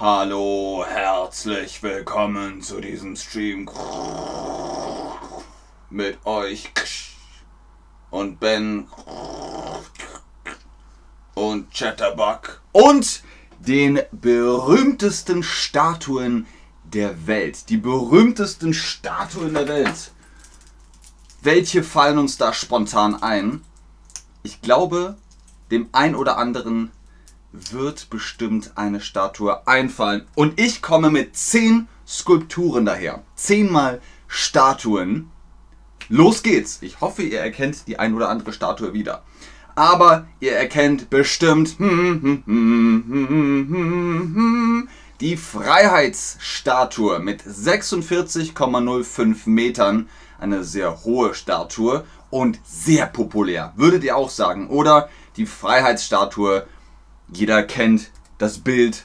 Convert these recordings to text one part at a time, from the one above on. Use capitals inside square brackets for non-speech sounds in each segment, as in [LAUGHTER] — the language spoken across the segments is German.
Hallo, herzlich willkommen zu diesem Stream mit euch und Ben und Chatterbug und den berühmtesten Statuen der Welt. Die berühmtesten Statuen der Welt. Welche fallen uns da spontan ein? Ich glaube, dem ein oder anderen wird bestimmt eine Statue einfallen. Und ich komme mit zehn Skulpturen daher. Zehnmal Statuen. Los geht's. Ich hoffe, ihr erkennt die ein oder andere Statue wieder. Aber ihr erkennt bestimmt die Freiheitsstatue mit 46,05 Metern. Eine sehr hohe Statue und sehr populär. Würdet ihr auch sagen? Oder die Freiheitsstatue jeder kennt das Bild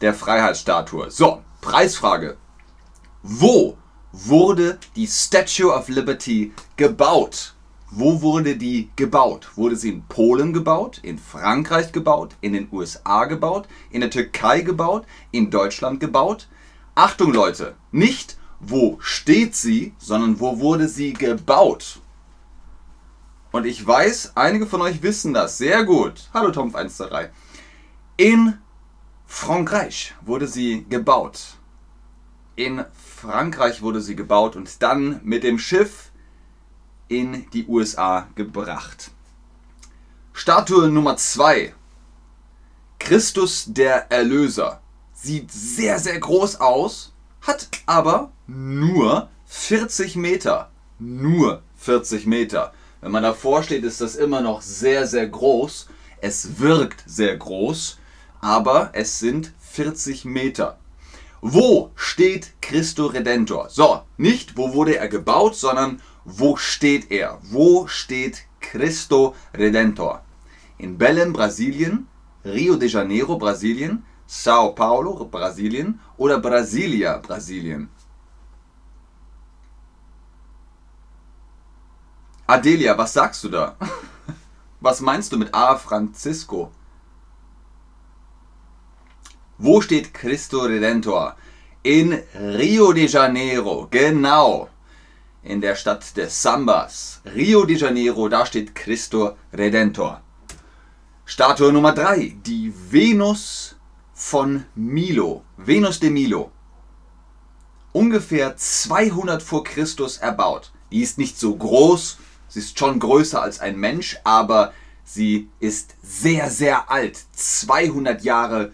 der Freiheitsstatue. So, Preisfrage. Wo wurde die Statue of Liberty gebaut? Wo wurde die gebaut? Wurde sie in Polen gebaut, in Frankreich gebaut, in den USA gebaut, in der Türkei gebaut, in Deutschland gebaut? Achtung Leute, nicht wo steht sie, sondern wo wurde sie gebaut? Und ich weiß, einige von euch wissen das sehr gut. Hallo Tomf123. In Frankreich wurde sie gebaut. In Frankreich wurde sie gebaut und dann mit dem Schiff in die USA gebracht. Statue Nummer 2. Christus der Erlöser. Sieht sehr, sehr groß aus, hat aber nur 40 Meter. Nur 40 Meter. Wenn man davor steht, ist das immer noch sehr, sehr groß. Es wirkt sehr groß aber es sind 40 Meter. Wo steht Christo Redentor? So, nicht wo wurde er gebaut, sondern wo steht er? Wo steht Christo Redentor? In Belém, Brasilien, Rio de Janeiro, Brasilien, Sao Paulo, Brasilien oder Brasilia, Brasilien? Adelia, was sagst du da? [LAUGHS] Was meinst du mit A Francisco? Wo steht Cristo Redentor? In Rio de Janeiro, genau. In der Stadt des Sambas. Rio de Janeiro, da steht Cristo Redentor. Statue Nummer 3, die Venus von Milo. Venus de Milo. Ungefähr 200 vor Christus erbaut. Die ist nicht so groß, sie ist schon größer als ein Mensch, aber sie ist sehr, sehr alt. 200 Jahre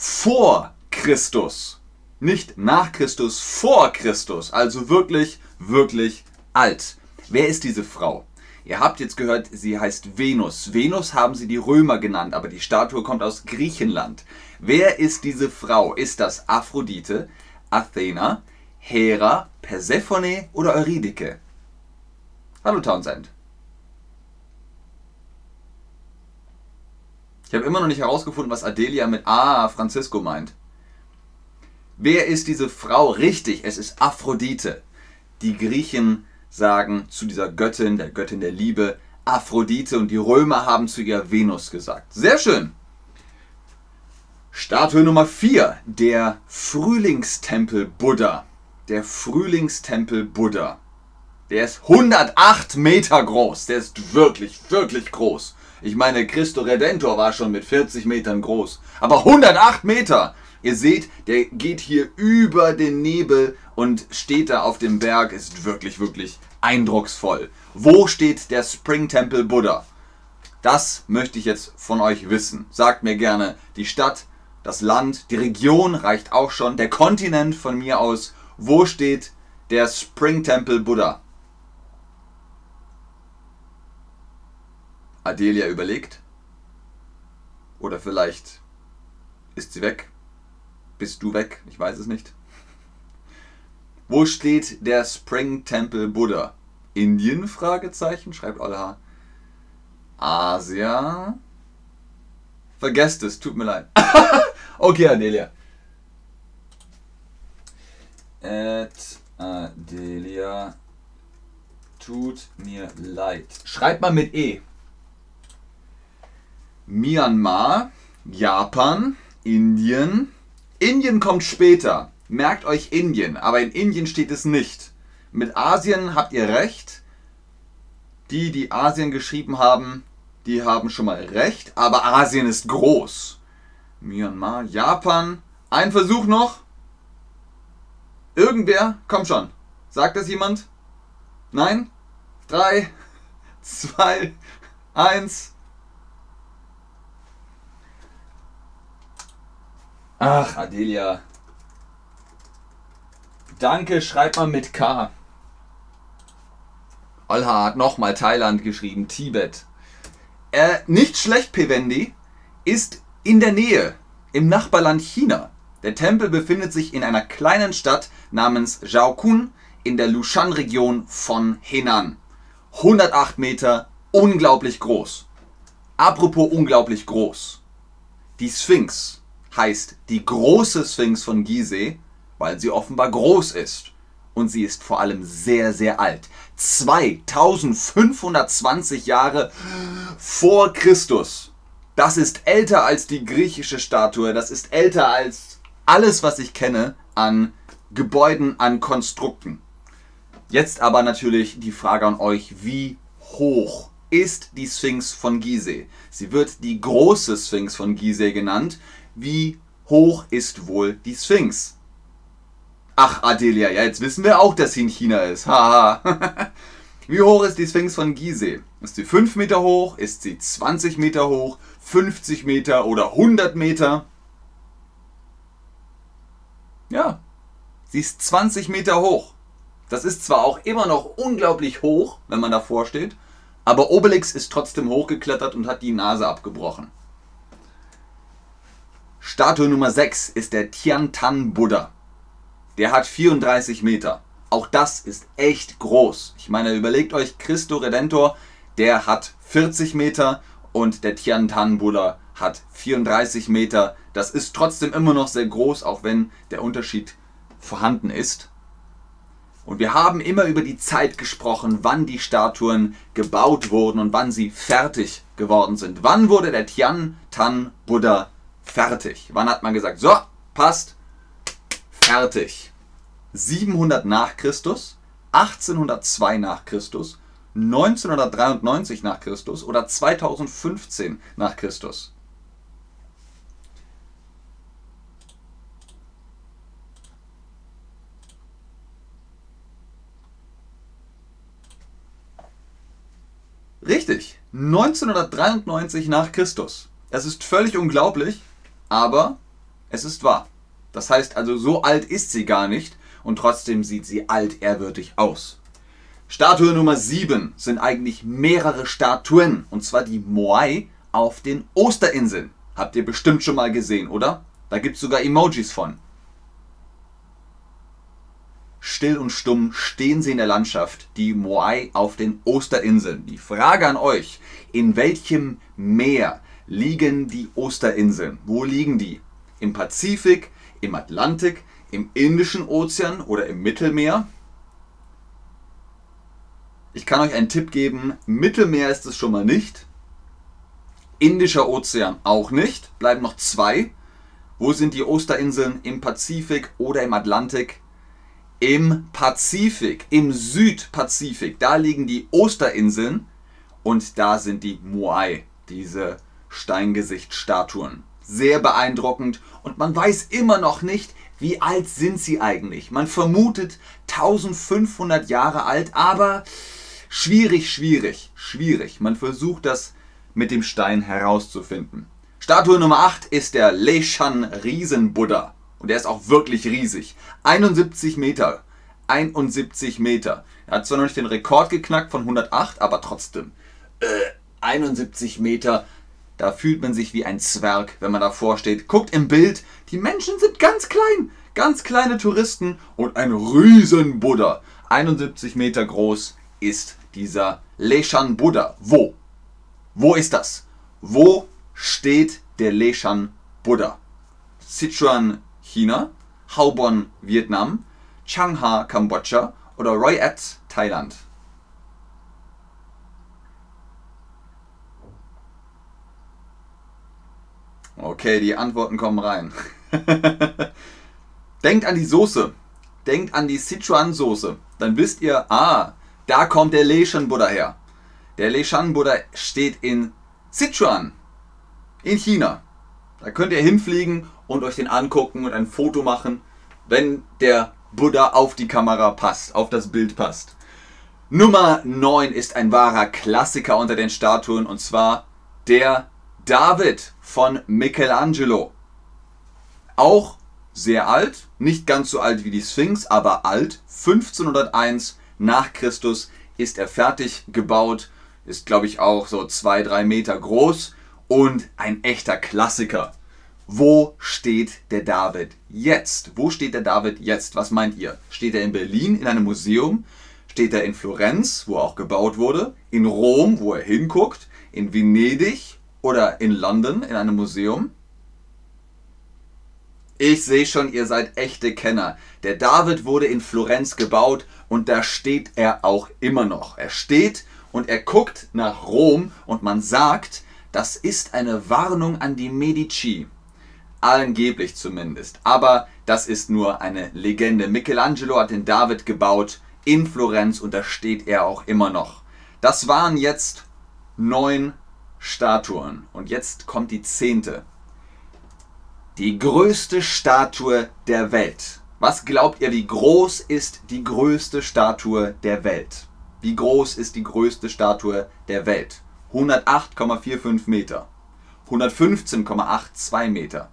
vor Christus. Nicht nach Christus, vor Christus. Also wirklich, wirklich alt. Wer ist diese Frau? Ihr habt jetzt gehört, sie heißt Venus. Venus haben sie die Römer genannt, aber die Statue kommt aus Griechenland. Wer ist diese Frau? Ist das Aphrodite, Athena, Hera, Persephone oder Eurydike? Hallo Townsend. Ich habe immer noch nicht herausgefunden, was Adelia mit Ah, Francisco meint. Wer ist diese Frau? Richtig, es ist Aphrodite. Die Griechen sagen zu dieser Göttin, der Göttin der Liebe, Aphrodite und die Römer haben zu ihr Venus gesagt. Sehr schön. Statue Nummer 4, der Frühlingstempel Buddha. Der Frühlingstempel Buddha. Der ist 108 Meter groß. Der ist wirklich, wirklich groß. Ich meine, Christo Redentor war schon mit 40 Metern groß. Aber 108 Meter! Ihr seht, der geht hier über den Nebel und steht da auf dem Berg. Ist wirklich, wirklich eindrucksvoll. Wo steht der Spring Temple Buddha? Das möchte ich jetzt von euch wissen. Sagt mir gerne die Stadt, das Land, die Region reicht auch schon, der Kontinent von mir aus. Wo steht der Spring Temple Buddha? Adelia überlegt. Oder vielleicht ist sie weg. Bist du weg? Ich weiß es nicht. [LAUGHS] Wo steht der Spring Temple Buddha? Indien? Fragezeichen, schreibt Olha. Asia? Vergesst es, tut mir leid. [LAUGHS] okay, Adelia. At Adelia. Tut mir leid. Schreibt mal mit E. Myanmar, Japan, Indien, Indien kommt später. Merkt euch Indien, aber in Indien steht es nicht. Mit Asien habt ihr recht. Die, die Asien geschrieben haben, die haben schon mal recht, aber Asien ist groß. Myanmar, Japan. Ein Versuch noch. Irgendwer? Komm schon. Sagt das jemand? Nein? Drei, [LAUGHS] zwei, eins. Ach, Adelia. Danke, schreibt mal mit K. Olha hat nochmal Thailand geschrieben, Tibet. Äh, nicht schlecht, Pevendi, ist in der Nähe, im Nachbarland China. Der Tempel befindet sich in einer kleinen Stadt namens Zhaokun in der Lushan-Region von Henan. 108 Meter, unglaublich groß. Apropos unglaublich groß. Die Sphinx heißt die große Sphinx von Gizeh, weil sie offenbar groß ist. Und sie ist vor allem sehr, sehr alt. 2520 Jahre vor Christus. Das ist älter als die griechische Statue. Das ist älter als alles, was ich kenne an Gebäuden, an Konstrukten. Jetzt aber natürlich die Frage an euch, wie hoch ist die Sphinx von Gizeh? Sie wird die große Sphinx von Gizeh genannt. Wie hoch ist wohl die Sphinx? Ach, Adelia, ja, jetzt wissen wir auch, dass sie in China ist. Haha. [LAUGHS] Wie hoch ist die Sphinx von Gizeh? Ist sie 5 Meter hoch? Ist sie 20 Meter hoch? 50 Meter oder 100 Meter? Ja, sie ist 20 Meter hoch. Das ist zwar auch immer noch unglaublich hoch, wenn man davor steht, aber Obelix ist trotzdem hochgeklettert und hat die Nase abgebrochen. Statue Nummer 6 ist der Tiantan Buddha. Der hat 34 Meter. Auch das ist echt groß. Ich meine, überlegt euch, Christo Redentor, der hat 40 Meter und der Tiantan Buddha hat 34 Meter. Das ist trotzdem immer noch sehr groß, auch wenn der Unterschied vorhanden ist. Und wir haben immer über die Zeit gesprochen, wann die Statuen gebaut wurden und wann sie fertig geworden sind. Wann wurde der Tian Tan Buddha fertig? Wann hat man gesagt, so, passt, fertig? 700 nach Christus, 1802 nach Christus, 1993 nach Christus oder 2015 nach Christus? Richtig, 1993 nach Christus. Es ist völlig unglaublich, aber es ist wahr. Das heißt also, so alt ist sie gar nicht und trotzdem sieht sie altehrwürdig aus. Statue Nummer 7 sind eigentlich mehrere Statuen, und zwar die Moai auf den Osterinseln. Habt ihr bestimmt schon mal gesehen, oder? Da gibt es sogar Emojis von. Still und stumm stehen sie in der Landschaft, die Moai auf den Osterinseln. Die Frage an euch, in welchem Meer liegen die Osterinseln? Wo liegen die? Im Pazifik, im Atlantik, im Indischen Ozean oder im Mittelmeer? Ich kann euch einen Tipp geben, Mittelmeer ist es schon mal nicht. Indischer Ozean auch nicht. Bleiben noch zwei. Wo sind die Osterinseln? Im Pazifik oder im Atlantik? im Pazifik, im Südpazifik. Da liegen die Osterinseln und da sind die Moai, diese Steingesichtstatuen. Sehr beeindruckend und man weiß immer noch nicht, wie alt sind sie eigentlich. Man vermutet 1500 Jahre alt, aber schwierig, schwierig, schwierig. Man versucht das mit dem Stein herauszufinden. Statue Nummer 8 ist der Leshan Riesenbuddha. Und er ist auch wirklich riesig. 71 Meter. 71 Meter. Er hat zwar noch nicht den Rekord geknackt von 108, aber trotzdem. Äh, 71 Meter. Da fühlt man sich wie ein Zwerg, wenn man davor steht. Guckt im Bild, die Menschen sind ganz klein. Ganz kleine Touristen und ein riesen Buddha. 71 Meter groß ist dieser Leshan Buddha. Wo? Wo ist das? Wo steht der Leshan Buddha? Sichuan China, Haobon Vietnam, Changha Kambodscha oder At Thailand? Okay, die Antworten kommen rein. [LAUGHS] Denkt an die Soße. Denkt an die Sichuan-Soße. Dann wisst ihr, ah, da kommt der Leishan Buddha her. Der Leishan Buddha steht in Sichuan, in China. Da könnt ihr hinfliegen und euch den angucken und ein Foto machen, wenn der Buddha auf die Kamera passt, auf das Bild passt. Nummer 9 ist ein wahrer Klassiker unter den Statuen und zwar der David von Michelangelo. Auch sehr alt, nicht ganz so alt wie die Sphinx, aber alt. 1501 nach Christus ist er fertig gebaut, ist glaube ich auch so 2-3 Meter groß und ein echter Klassiker. Wo steht der David jetzt? Wo steht der David jetzt? Was meint ihr? Steht er in Berlin in einem Museum? Steht er in Florenz, wo er auch gebaut wurde? In Rom, wo er hinguckt? In Venedig oder in London in einem Museum? Ich sehe schon, ihr seid echte Kenner. Der David wurde in Florenz gebaut und da steht er auch immer noch. Er steht und er guckt nach Rom und man sagt, das ist eine Warnung an die Medici. Angeblich zumindest. Aber das ist nur eine Legende. Michelangelo hat den David gebaut in Florenz und da steht er auch immer noch. Das waren jetzt neun Statuen. Und jetzt kommt die zehnte. Die größte Statue der Welt. Was glaubt ihr, wie groß ist die größte Statue der Welt? Wie groß ist die größte Statue der Welt? 108,45 Meter, 115,82 Meter,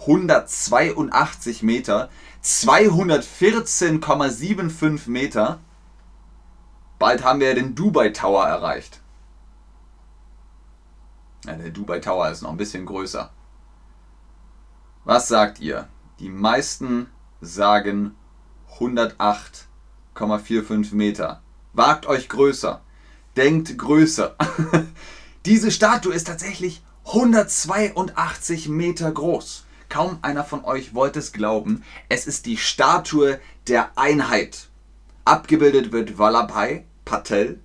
182 Meter, 214,75 Meter. Bald haben wir den Dubai Tower erreicht. Ja, der Dubai Tower ist noch ein bisschen größer. Was sagt ihr? Die meisten sagen 108,45 Meter. Wagt euch größer. Denkt größer. [LAUGHS] Diese Statue ist tatsächlich 182 Meter groß. Kaum einer von euch wollte es glauben. Es ist die Statue der Einheit. Abgebildet wird Vallabhai Patel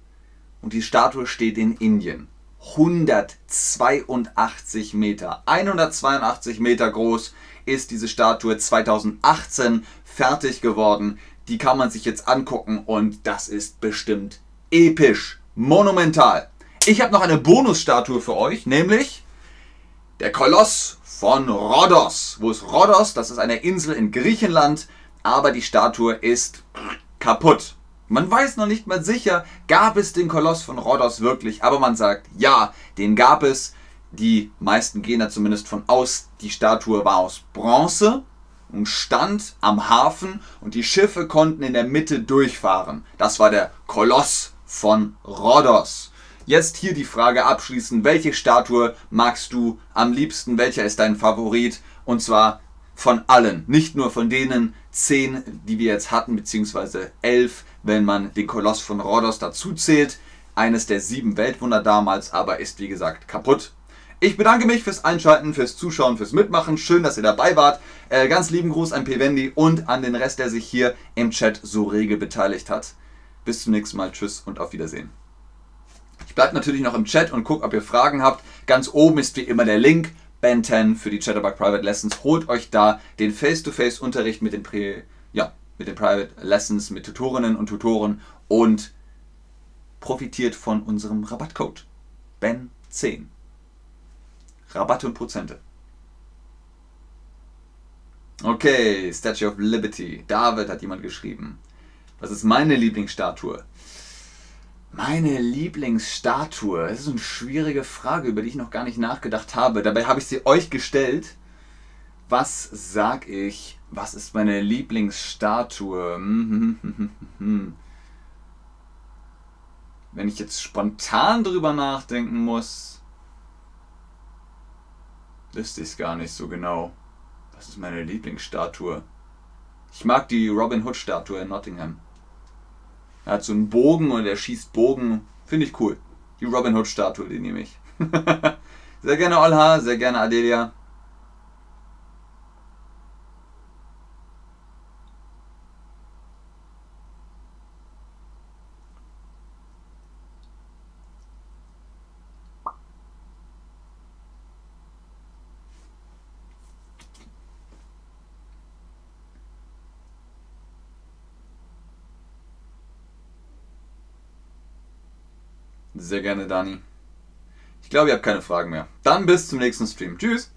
und die Statue steht in Indien. 182 Meter. 182 Meter groß ist diese Statue 2018 fertig geworden. Die kann man sich jetzt angucken und das ist bestimmt episch, monumental. Ich habe noch eine Bonusstatue für euch, nämlich der Koloss von Rhodos. Wo ist Rhodos? Das ist eine Insel in Griechenland, aber die Statue ist kaputt. Man weiß noch nicht mal sicher, gab es den Koloss von Rhodos wirklich, aber man sagt, ja, den gab es. Die meisten gehen da zumindest von aus, die Statue war aus Bronze und stand am Hafen und die Schiffe konnten in der Mitte durchfahren. Das war der Koloss von Rhodos. Jetzt hier die Frage abschließend, welche Statue magst du am liebsten? Welcher ist dein Favorit? Und zwar von allen, nicht nur von denen zehn, die wir jetzt hatten, beziehungsweise elf, wenn man den Koloss von Rhodos dazu zählt. Eines der sieben Weltwunder damals, aber ist wie gesagt kaputt. Ich bedanke mich fürs Einschalten, fürs Zuschauen, fürs Mitmachen. Schön, dass ihr dabei wart. Äh, ganz lieben Gruß an Pevendi und an den Rest, der sich hier im Chat so rege beteiligt hat. Bis zum nächsten Mal. Tschüss und auf Wiedersehen. Ich bleibe natürlich noch im Chat und gucke, ob ihr Fragen habt. Ganz oben ist wie immer der Link Ben 10 für die Chatterbug Private Lessons. Holt euch da den Face-to-Face-Unterricht mit den, ja, mit den Private Lessons, mit Tutorinnen und Tutoren und profitiert von unserem Rabattcode. Ben 10. Rabatte und Prozente. Okay, Statue of Liberty. David hat jemand geschrieben. Was ist meine Lieblingsstatue? Meine Lieblingsstatue. Das ist eine schwierige Frage, über die ich noch gar nicht nachgedacht habe. Dabei habe ich sie euch gestellt. Was sag ich? Was ist meine Lieblingsstatue? [LAUGHS] Wenn ich jetzt spontan drüber nachdenken muss, wüsste ich es gar nicht so genau. Was ist meine Lieblingsstatue? Ich mag die Robin Hood Statue in Nottingham. Er hat so einen Bogen und er schießt Bogen. Finde ich cool. Die Robin Hood Statue, die nehme ich. [LAUGHS] sehr gerne Olha, sehr gerne Adelia. Sehr gerne, Dani. Ich glaube, ihr habt keine Fragen mehr. Dann bis zum nächsten Stream. Tschüss.